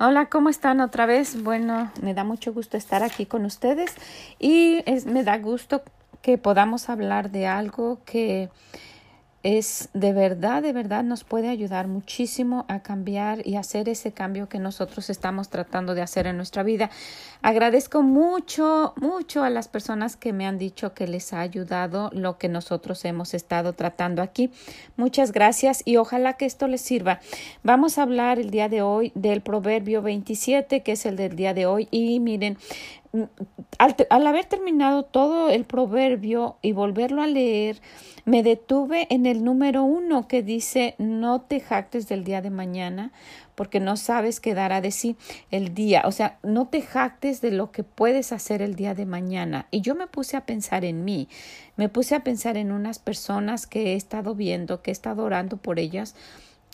Hola, ¿cómo están otra vez? Bueno, me da mucho gusto estar aquí con ustedes y es, me da gusto que podamos hablar de algo que es de verdad, de verdad nos puede ayudar muchísimo a cambiar y hacer ese cambio que nosotros estamos tratando de hacer en nuestra vida. Agradezco mucho, mucho a las personas que me han dicho que les ha ayudado lo que nosotros hemos estado tratando aquí. Muchas gracias y ojalá que esto les sirva. Vamos a hablar el día de hoy del Proverbio 27, que es el del día de hoy. Y miren, al, al, haber terminado todo el proverbio y volverlo a leer, me detuve en el número uno que dice no te jactes del día de mañana porque no sabes qué dará de sí el día. O sea, no te jactes de lo que puedes hacer el día de mañana. Y yo me puse a pensar en mí, me puse a pensar en unas personas que he estado viendo, que he estado orando por ellas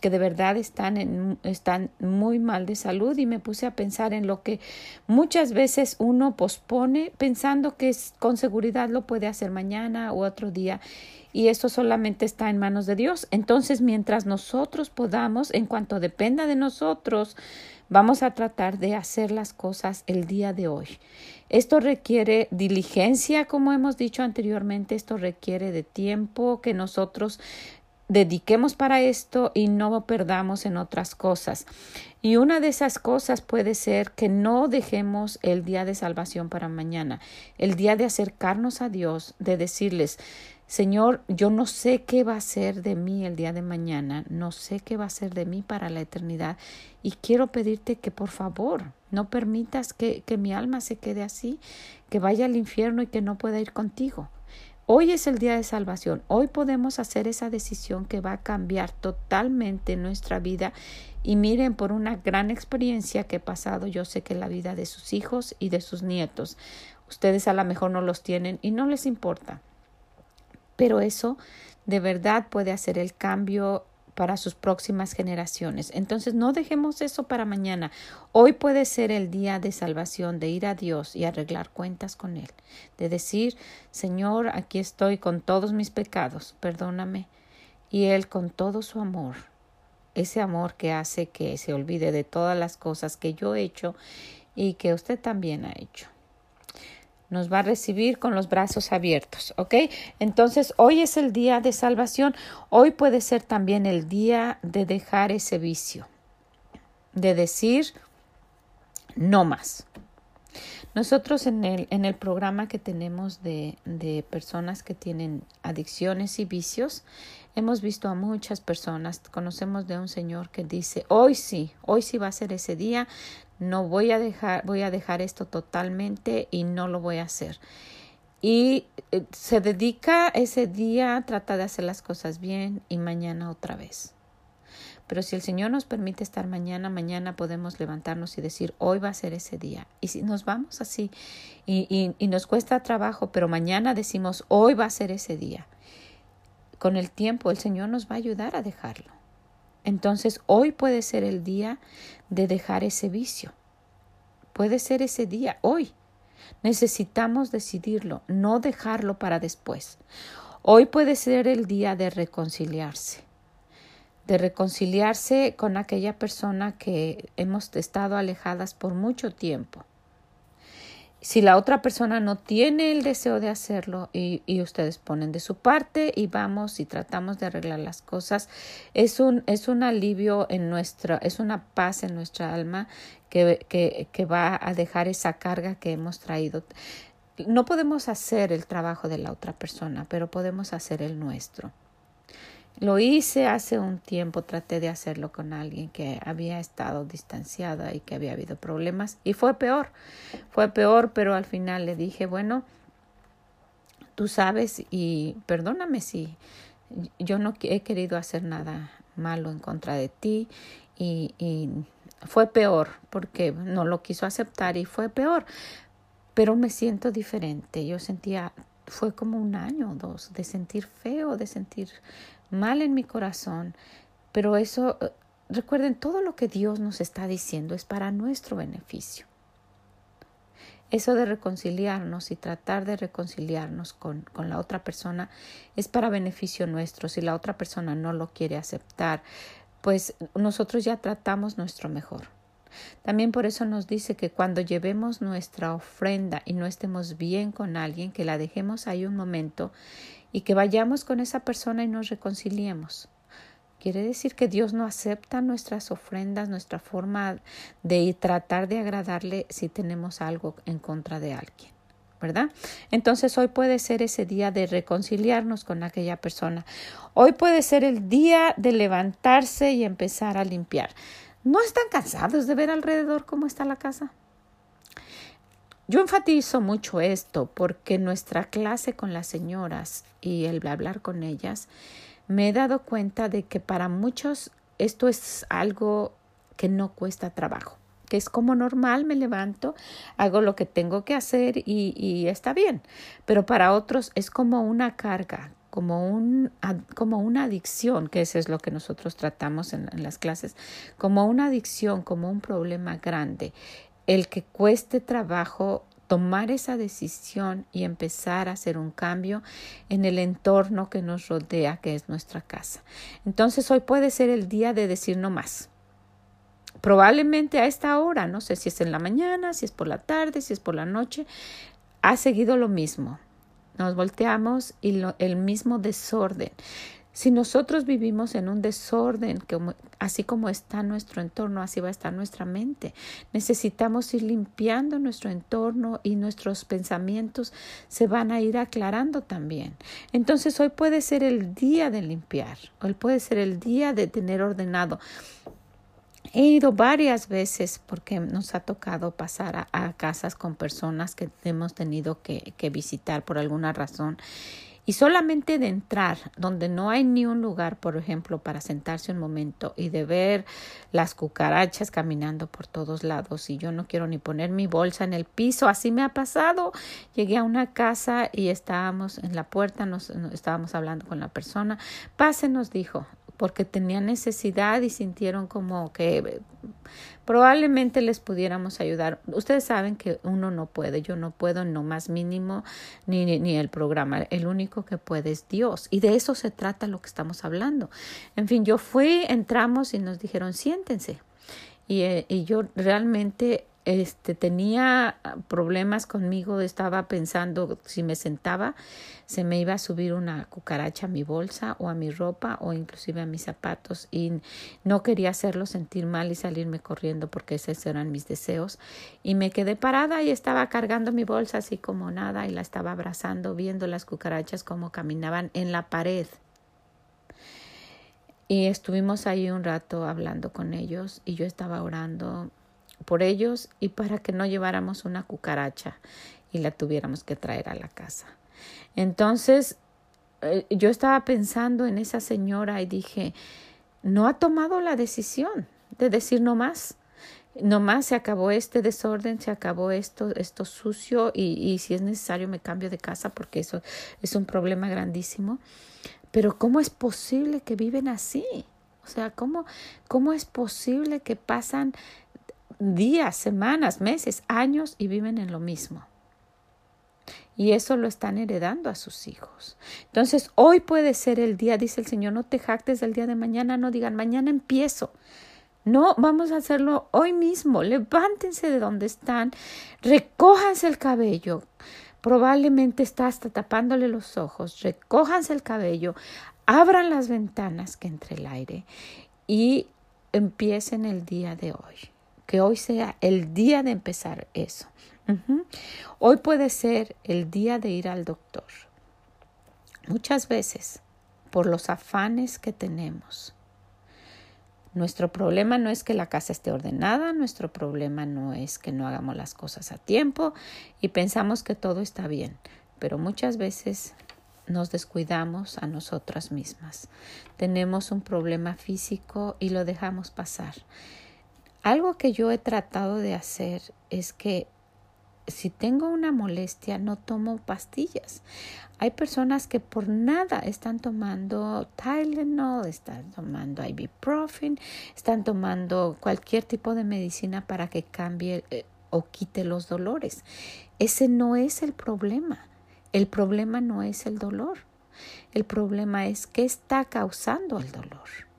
que de verdad están, en, están muy mal de salud y me puse a pensar en lo que muchas veces uno pospone pensando que con seguridad lo puede hacer mañana u otro día y eso solamente está en manos de Dios. Entonces, mientras nosotros podamos, en cuanto dependa de nosotros, vamos a tratar de hacer las cosas el día de hoy. Esto requiere diligencia, como hemos dicho anteriormente, esto requiere de tiempo que nosotros dediquemos para esto y no perdamos en otras cosas. Y una de esas cosas puede ser que no dejemos el día de salvación para mañana, el día de acercarnos a Dios, de decirles, Señor, yo no sé qué va a ser de mí el día de mañana, no sé qué va a ser de mí para la eternidad y quiero pedirte que por favor no permitas que, que mi alma se quede así, que vaya al infierno y que no pueda ir contigo. Hoy es el día de salvación. Hoy podemos hacer esa decisión que va a cambiar totalmente nuestra vida. Y miren, por una gran experiencia que he pasado, yo sé que la vida de sus hijos y de sus nietos, ustedes a lo mejor no los tienen y no les importa. Pero eso de verdad puede hacer el cambio para sus próximas generaciones. Entonces no dejemos eso para mañana. Hoy puede ser el día de salvación, de ir a Dios y arreglar cuentas con Él, de decir, Señor, aquí estoy con todos mis pecados, perdóname. Y Él con todo su amor, ese amor que hace que se olvide de todas las cosas que yo he hecho y que usted también ha hecho nos va a recibir con los brazos abiertos, ¿ok? Entonces, hoy es el día de salvación, hoy puede ser también el día de dejar ese vicio, de decir no más. Nosotros en el, en el programa que tenemos de, de personas que tienen adicciones y vicios, hemos visto a muchas personas, conocemos de un señor que dice, hoy sí, hoy sí va a ser ese día, no voy a dejar, voy a dejar esto totalmente y no lo voy a hacer. Y eh, se dedica ese día, trata de hacer las cosas bien y mañana otra vez. Pero si el Señor nos permite estar mañana, mañana podemos levantarnos y decir, hoy va a ser ese día. Y si nos vamos así y, y, y nos cuesta trabajo, pero mañana decimos, hoy va a ser ese día. Con el tiempo el Señor nos va a ayudar a dejarlo. Entonces hoy puede ser el día de dejar ese vicio. Puede ser ese día, hoy. Necesitamos decidirlo, no dejarlo para después. Hoy puede ser el día de reconciliarse, de reconciliarse con aquella persona que hemos estado alejadas por mucho tiempo si la otra persona no tiene el deseo de hacerlo y, y, ustedes ponen de su parte y vamos y tratamos de arreglar las cosas, es un, es un alivio en nuestra, es una paz en nuestra alma que, que, que va a dejar esa carga que hemos traído. No podemos hacer el trabajo de la otra persona, pero podemos hacer el nuestro. Lo hice hace un tiempo, traté de hacerlo con alguien que había estado distanciada y que había habido problemas y fue peor, fue peor, pero al final le dije, bueno, tú sabes y perdóname si yo no he querido hacer nada malo en contra de ti y, y fue peor porque no lo quiso aceptar y fue peor, pero me siento diferente, yo sentía fue como un año o dos de sentir feo, de sentir mal en mi corazón, pero eso, eh, recuerden, todo lo que Dios nos está diciendo es para nuestro beneficio. Eso de reconciliarnos y tratar de reconciliarnos con, con la otra persona es para beneficio nuestro. Si la otra persona no lo quiere aceptar, pues nosotros ya tratamos nuestro mejor. También por eso nos dice que cuando llevemos nuestra ofrenda y no estemos bien con alguien, que la dejemos ahí un momento y que vayamos con esa persona y nos reconciliemos. Quiere decir que Dios no acepta nuestras ofrendas, nuestra forma de tratar de agradarle si tenemos algo en contra de alguien. ¿verdad? Entonces hoy puede ser ese día de reconciliarnos con aquella persona. Hoy puede ser el día de levantarse y empezar a limpiar. ¿No están cansados de ver alrededor cómo está la casa? Yo enfatizo mucho esto porque nuestra clase con las señoras y el hablar con ellas, me he dado cuenta de que para muchos esto es algo que no cuesta trabajo que es como normal, me levanto, hago lo que tengo que hacer y, y está bien. Pero para otros es como una carga, como, un, como una adicción, que eso es lo que nosotros tratamos en, en las clases, como una adicción, como un problema grande, el que cueste trabajo tomar esa decisión y empezar a hacer un cambio en el entorno que nos rodea, que es nuestra casa. Entonces hoy puede ser el día de decir no más probablemente a esta hora, no sé si es en la mañana, si es por la tarde, si es por la noche, ha seguido lo mismo. Nos volteamos y el mismo desorden. Si nosotros vivimos en un desorden, que, así como está nuestro entorno, así va a estar nuestra mente. Necesitamos ir limpiando nuestro entorno y nuestros pensamientos se van a ir aclarando también. Entonces hoy puede ser el día de limpiar, hoy puede ser el día de tener ordenado. He ido varias veces porque nos ha tocado pasar a, casas con personas que hemos tenido que, que, visitar por alguna razón. Y solamente de entrar donde no hay ni un lugar, por ejemplo, para sentarse un momento y de ver las cucarachas caminando por todos lados y yo no quiero ni poner mi bolsa en el piso, así me ha pasado. Llegué a una casa y estábamos en la puerta, nos estábamos hablando con la persona. Pase nos dijo, porque tenían necesidad y sintieron como que probablemente les pudiéramos ayudar. Ustedes saben que uno no puede, yo no puedo no más mínimo ni, ni, el programa. El único que puede es Dios. Y de eso se trata lo que estamos hablando. En fin, yo fui, entramos y nos dijeron siéntense. Y, eh, y yo realmente este tenía problemas conmigo, estaba pensando si me sentaba se me iba a subir una cucaracha a mi bolsa o a mi ropa o inclusive a mis zapatos y no quería hacerlo sentir mal y salirme corriendo porque esos eran mis deseos y me quedé parada y estaba cargando mi bolsa así como nada y la estaba abrazando viendo las cucarachas como caminaban en la pared. Y estuvimos ahí un rato hablando con ellos y yo estaba orando por ellos y para que no lleváramos una cucaracha y la tuviéramos que traer a la casa. Entonces, eh, yo estaba pensando en esa señora y dije, no ha tomado la decisión de decir no más. No más se acabó este desorden, se acabó esto, esto sucio y, y si es necesario me cambio de casa porque eso es un problema grandísimo. Pero ¿cómo es posible que viven así? O sea, ¿cómo, cómo es posible que pasan días, semanas, meses, años y viven en lo mismo. Y eso lo están heredando a sus hijos. Entonces, hoy puede ser el día, dice el Señor, no te jactes del día de mañana, no digan, mañana empiezo. No, vamos a hacerlo hoy mismo. Levántense de donde están, recójanse el cabello. Probablemente está hasta tapándole los ojos. Recójanse el cabello, abran las ventanas que entre el aire y empiecen el día de hoy que hoy sea el día de empezar eso. Hoy puede ser el día de ir al doctor. Muchas veces, por los afanes que tenemos, nuestro problema no es que la casa esté ordenada, nuestro problema no es que no hagamos las cosas a tiempo y pensamos que todo está bien, pero muchas veces nos descuidamos a nosotras mismas. Tenemos un problema físico y lo dejamos pasar. Algo que yo he tratado de hacer es que si tengo una molestia no tomo pastillas. Hay personas que por nada están tomando Tylenol, están tomando ibuprofen, están tomando cualquier tipo de medicina para que cambie eh, o quite los dolores. Ese no es el problema. El problema no es el dolor. El problema es qué está causando el dolor.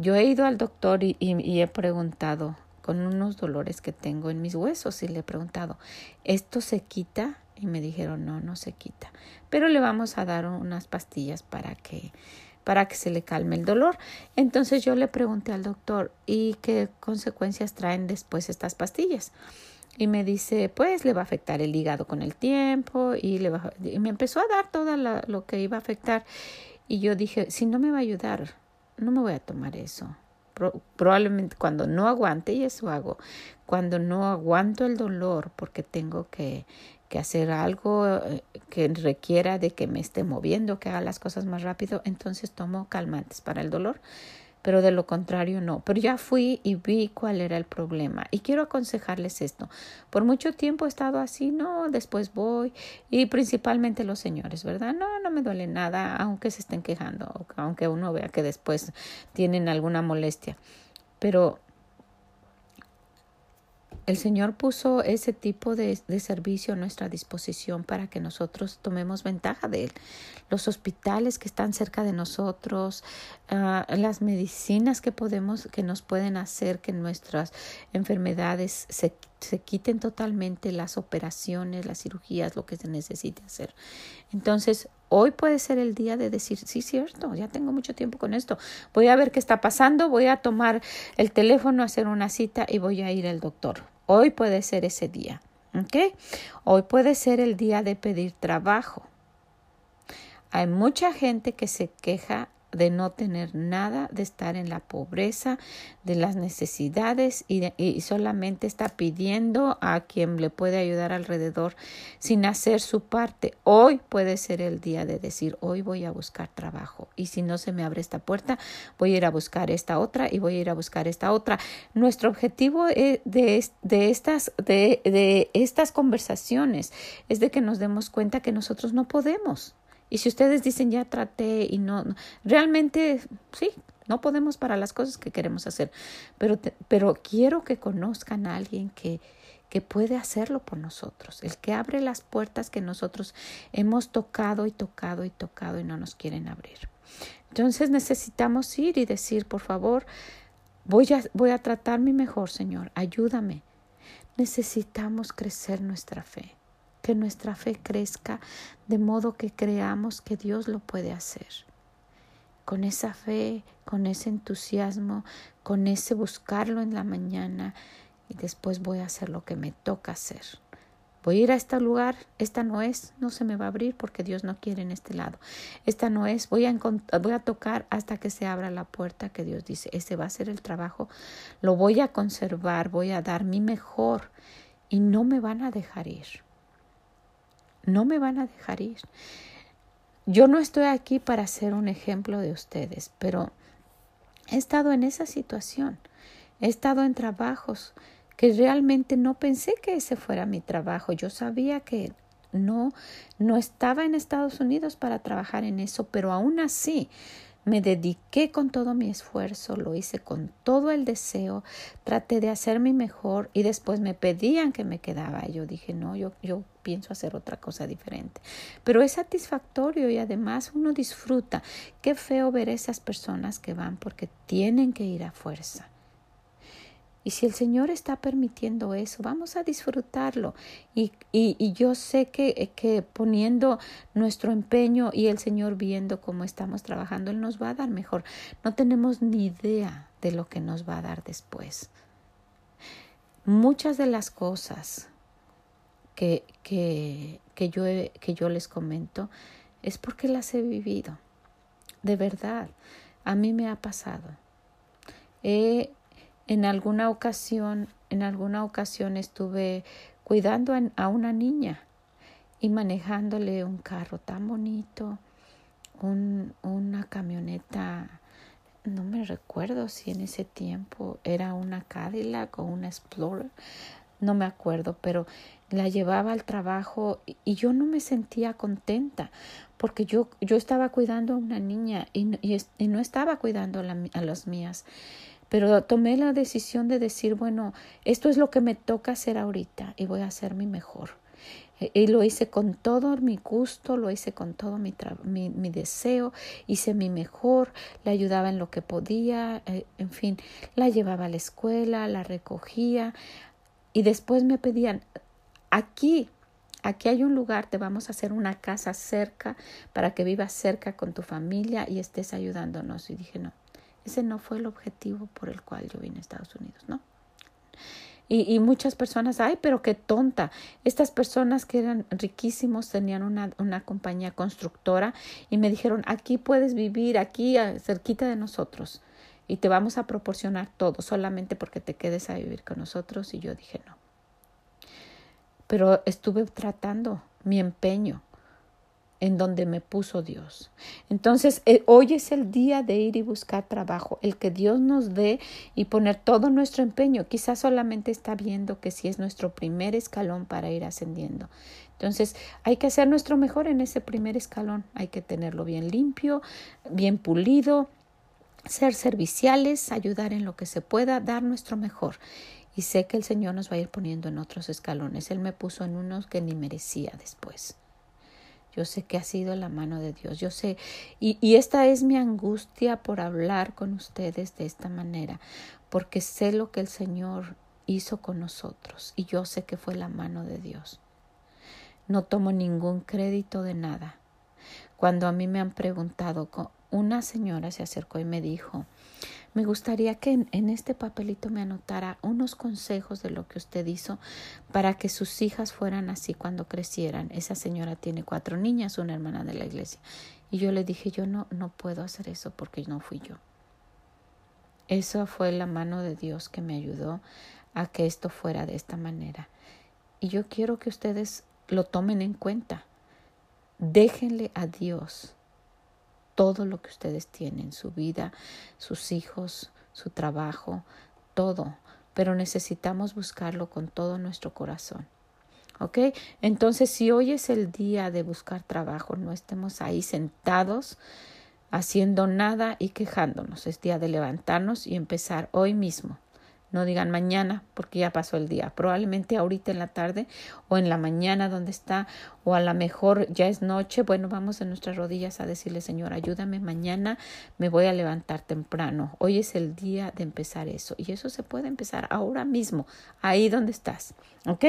Yo he ido al doctor y, he preguntado con unos dolores que tengo en mis huesos y le he preguntado, ¿esto se quita? Y me dijeron, no, no se quita. Pero le vamos a dar unas pastillas para que para que se le calme el dolor. Entonces yo le pregunté al doctor, ¿y qué consecuencias traen después estas pastillas? Y me dice, pues le va a afectar el hígado con el tiempo y, le va, y me empezó a dar todo lo que iba a afectar. Y yo dije, si no me va a ayudar, no me voy a tomar eso. probablemente cuando no aguante, y eso hago, cuando no aguanto el dolor porque tengo que, que hacer algo eh, que requiera de que me esté moviendo, que haga las cosas más rápido, entonces tomo calmantes para el dolor, pero de lo contrario no. Pero ya fui y vi cuál era el problema y quiero aconsejarles esto. Por mucho tiempo he estado así, no, después voy y principalmente los señores, ¿verdad? No, no me duele nada, aunque se estén quejando, aunque uno vea que después tienen alguna molestia. Pero el Señor puso ese tipo de, servicio a nuestra disposición para que nosotros tomemos ventaja de él. Los hospitales que están cerca de nosotros, ah, las medicinas que podemos, que nos pueden hacer que nuestras enfermedades se, se quiten totalmente, las operaciones, las cirugías, lo que se necesite hacer. Entonces, Hoy puede ser el día de decir, sí, cierto, ya tengo mucho tiempo con esto. Voy a ver qué está pasando, voy a tomar el teléfono, hacer una cita y voy a ir al doctor. Hoy puede ser ese día. ¿Ok? Hoy puede ser el día de pedir trabajo. Hay mucha gente que se queja de no tener nada, de estar en la pobreza, de las necesidades y, y, solamente está pidiendo a quien le puede ayudar alrededor sin hacer su parte. Hoy puede ser el día de decir, hoy voy a buscar trabajo y si no se me abre esta puerta, voy a ir a buscar esta otra y voy a ir a buscar esta otra. Nuestro objetivo de, de, estas, de, de estas conversaciones es de que nos demos cuenta que nosotros no podemos y si ustedes dicen ya traté y no, realmente sí, no podemos para las cosas que queremos hacer, pero, pero quiero que conozcan a alguien que, que puede hacerlo por nosotros, el que abre las puertas que nosotros hemos tocado y tocado y tocado y no nos quieren abrir. Entonces necesitamos ir y decir, por favor, voy a, voy a tratar mi mejor, Señor, ayúdame. Necesitamos crecer nuestra fe que nuestra fe crezca de modo que creamos que Dios lo puede hacer. Con esa fe, con ese entusiasmo, con ese buscarlo en la mañana y después voy a hacer lo que me toca hacer. Voy a ir a este lugar, esta no es, no se me va a abrir porque Dios no quiere en este lado. Esta no es, voy a, voy a tocar hasta que se abra la puerta que Dios dice, ese va a ser el trabajo, lo voy a conservar, voy a dar mi mejor y no me van a dejar ir no me van a dejar ir. Yo no estoy aquí para ser un ejemplo de ustedes, pero he estado en esa situación. He estado en trabajos que realmente no pensé que ese fuera mi trabajo. Yo sabía que no no estaba en Estados Unidos para trabajar en eso, pero aún así me dediqué con todo mi esfuerzo, lo hice con todo el deseo, traté de hacer mi mejor y después me pedían que me quedaba. Yo dije, no, yo, yo pienso hacer otra cosa diferente. Pero es satisfactorio y además uno disfruta. Qué feo ver esas personas que van porque tienen que ir a fuerza. Y si el Señor está permitiendo eso, vamos a disfrutarlo. Y, y, yo sé que, que, poniendo nuestro empeño y el Señor viendo cómo estamos trabajando, Él nos va a dar mejor. No tenemos ni idea de lo que nos va a dar después. Muchas de las cosas que, que, que, yo, que yo les comento es porque las he vivido. De verdad, a mí me ha pasado. He en alguna ocasión, en alguna ocasión estuve cuidando a una niña y manejándole un carro tan bonito, un, una camioneta, no me recuerdo si en ese tiempo era una Cadillac o una Explorer, no me acuerdo, pero la llevaba al trabajo y yo no me sentía contenta porque yo, yo estaba cuidando a una niña y, y, no estaba cuidando a las mías pero tomé la decisión de decir, bueno, esto es lo que me toca hacer ahorita y voy a hacer mi mejor. Y lo hice con todo mi gusto, lo hice con todo mi, mi, deseo, hice mi mejor, le ayudaba en lo que podía, eh, en fin, la llevaba a la escuela, la recogía y después me pedían, aquí, aquí hay un lugar, te vamos a hacer una casa cerca para que vivas cerca con tu familia y estés ayudándonos. Y dije, no, ese no fue el objetivo por el cual yo vine a Estados Unidos, ¿no? Y, muchas personas, ay, pero qué tonta. Estas personas que eran riquísimos tenían una, una compañía constructora y me dijeron, aquí puedes vivir, aquí cerquita de nosotros y te vamos a proporcionar todo solamente porque te quedes a vivir con nosotros. Y yo dije, no. Pero estuve tratando mi empeño en donde me puso Dios. Entonces, eh, hoy es el día de ir y buscar trabajo, el que Dios nos dé y poner todo nuestro empeño. Quizás solamente está viendo que si es nuestro primer escalón para ir ascendiendo. Entonces, hay que hacer nuestro mejor en ese primer escalón. Hay que tenerlo bien limpio, bien pulido, ser serviciales, ayudar en lo que se pueda, dar nuestro mejor. Y sé que el Señor nos va a ir poniendo en otros escalones. Él me puso en unos que ni merecía después. Yo sé que ha sido la mano de Dios. Yo sé, y, y esta es mi angustia por hablar con ustedes de esta manera, porque sé lo que el Señor hizo con nosotros y yo sé que fue la mano de Dios. No tomo ningún crédito de nada. Cuando a mí me han preguntado, una señora se acercó y me dijo, me gustaría que en, este papelito me anotara unos consejos de lo que usted hizo para que sus hijas fueran así cuando crecieran. Esa señora tiene cuatro niñas, una hermana de la iglesia. Y yo le dije, yo no, no puedo hacer eso porque no fui yo. Eso fue la mano de Dios que me ayudó a que esto fuera de esta manera. Y yo quiero que ustedes lo tomen en cuenta. Déjenle a Dios todo lo que ustedes tienen, su vida, sus hijos, su trabajo, todo, pero necesitamos buscarlo con todo nuestro corazón. ¿Ok? Entonces, si hoy es el día de buscar trabajo, no estemos ahí sentados haciendo nada y quejándonos. Es día de levantarnos y empezar hoy mismo. No digan mañana porque ya pasó el día. Probablemente ahorita en la tarde o en la mañana donde está o a lo mejor ya es noche. Bueno, vamos en nuestras rodillas a decirle, Señor, ayúdame mañana. Me voy a levantar temprano. Hoy es el día de empezar eso. Y eso se puede empezar ahora mismo, ahí donde estás. ¿Ok?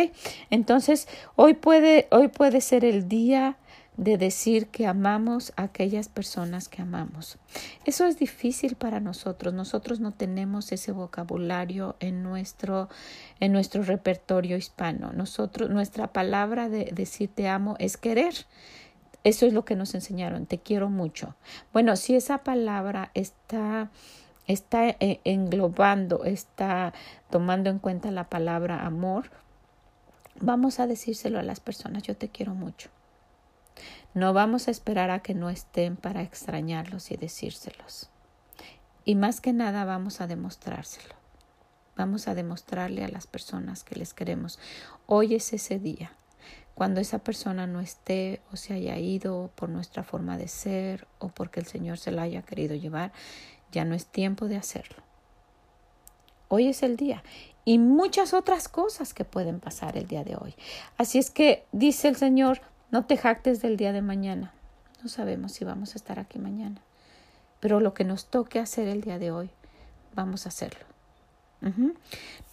Entonces, hoy puede, hoy puede ser el día de decir que amamos a aquellas personas que amamos. Eso es difícil para nosotros. Nosotros no tenemos ese vocabulario en nuestro, en nuestro repertorio hispano. Nosotros, nuestra palabra de decir te amo es querer. Eso es lo que nos enseñaron. Te quiero mucho. Bueno, si esa palabra está está eh, englobando, está tomando en cuenta la palabra amor, vamos a decírselo a las personas, yo te quiero mucho. No vamos a esperar a que no estén para extrañarlos y decírselos. Y más que nada vamos a demostrárselo. Vamos a demostrarle a las personas que les queremos. Hoy es ese día. Cuando esa persona no esté o se haya ido por nuestra forma de ser o porque el Señor se la haya querido llevar, ya no es tiempo de hacerlo. Hoy es el día y muchas otras cosas que pueden pasar el día de hoy. Así es que dice el Señor, no te jactes del día de mañana. No sabemos si vamos a estar aquí mañana. Pero lo que nos toque hacer el día de hoy, vamos a hacerlo.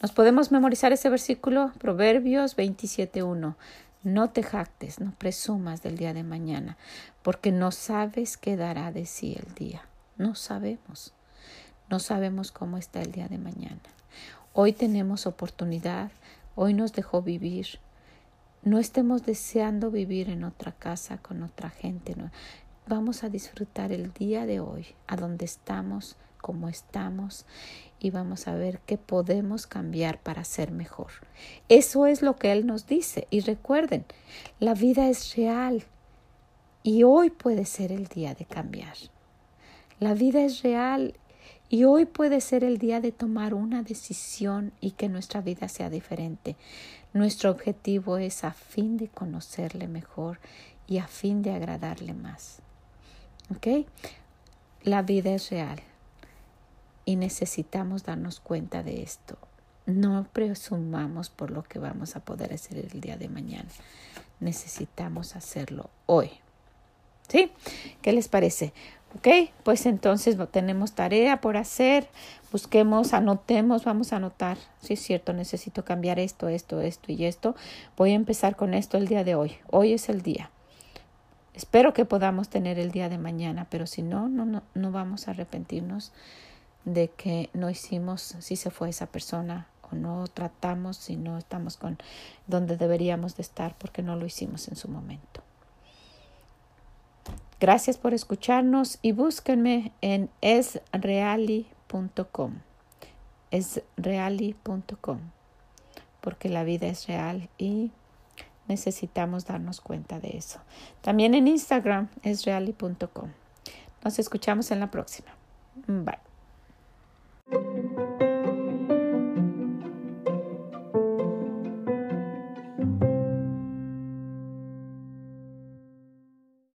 Nos podemos memorizar ese versículo, Proverbios 27.1. No te jactes, no presumas del día de mañana, porque no sabes qué dará de sí el día. No sabemos. No sabemos cómo está el día de mañana. Hoy tenemos oportunidad, hoy nos dejó vivir, no estemos deseando vivir en otra casa con otra gente. Vamos a disfrutar el día de hoy, a donde estamos, como estamos, y vamos a ver qué podemos cambiar para ser mejor. Eso es lo que Él nos dice. Y recuerden, la vida es real y hoy puede ser el día de cambiar. La vida es real y hoy puede ser el día de tomar una decisión y que nuestra vida sea diferente. Nuestro objetivo es a fin de conocerle mejor y a fin de agradarle más. ¿Ok? La vida es real y necesitamos darnos cuenta de esto. No presumamos por lo que vamos a poder hacer el día de mañana. necesitamos hacerlo hoy. ¿Sí? ¿Qué les parece? Ok, pues entonces tenemos tarea por hacer. Busquemos, anotemos, vamos a anotar. Sí, es cierto, necesito cambiar esto, esto, esto y esto. Voy a empezar con esto el día de hoy. Hoy es el día. Espero que podamos tener el día de mañana, pero si no, no, no, no vamos a arrepentirnos de que no hicimos, si se fue esa persona o no tratamos, si no estamos con donde deberíamos de estar porque no lo hicimos en su momento. Gracias por escucharnos y búsquenme en esreali.com. Esreali.com. Porque la vida es real y necesitamos darnos cuenta de eso. También en Instagram esreali.com. Nos escuchamos en la próxima. Bye.